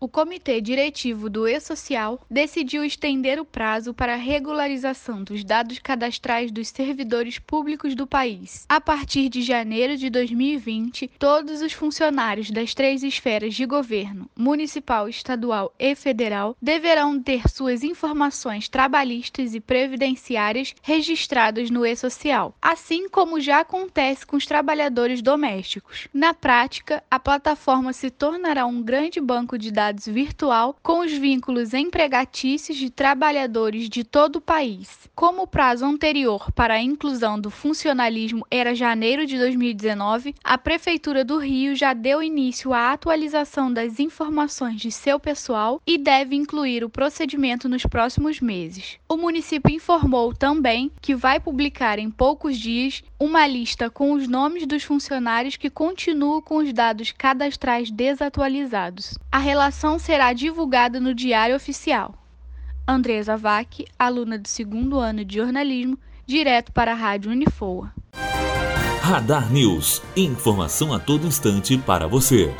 O Comitê Diretivo do E-Social decidiu estender o prazo para a regularização dos dados cadastrais dos servidores públicos do país. A partir de janeiro de 2020, todos os funcionários das três esferas de governo, municipal, estadual e federal, deverão ter suas informações trabalhistas e previdenciárias registradas no E-Social, assim como já acontece com os trabalhadores domésticos. Na prática, a plataforma se tornará um grande banco de dados virtual com os vínculos empregatícios de trabalhadores de todo o país. Como o prazo anterior para a inclusão do funcionalismo era janeiro de 2019, a Prefeitura do Rio já deu início à atualização das informações de seu pessoal e deve incluir o procedimento nos próximos meses. O município informou também que vai publicar em poucos dias uma lista com os nomes dos funcionários que continuam com os dados cadastrais desatualizados. A relação informação será divulgada no Diário Oficial. Andresa Vac, aluna do segundo ano de jornalismo, direto para a Rádio Unifoa. Radar News. Informação a todo instante para você.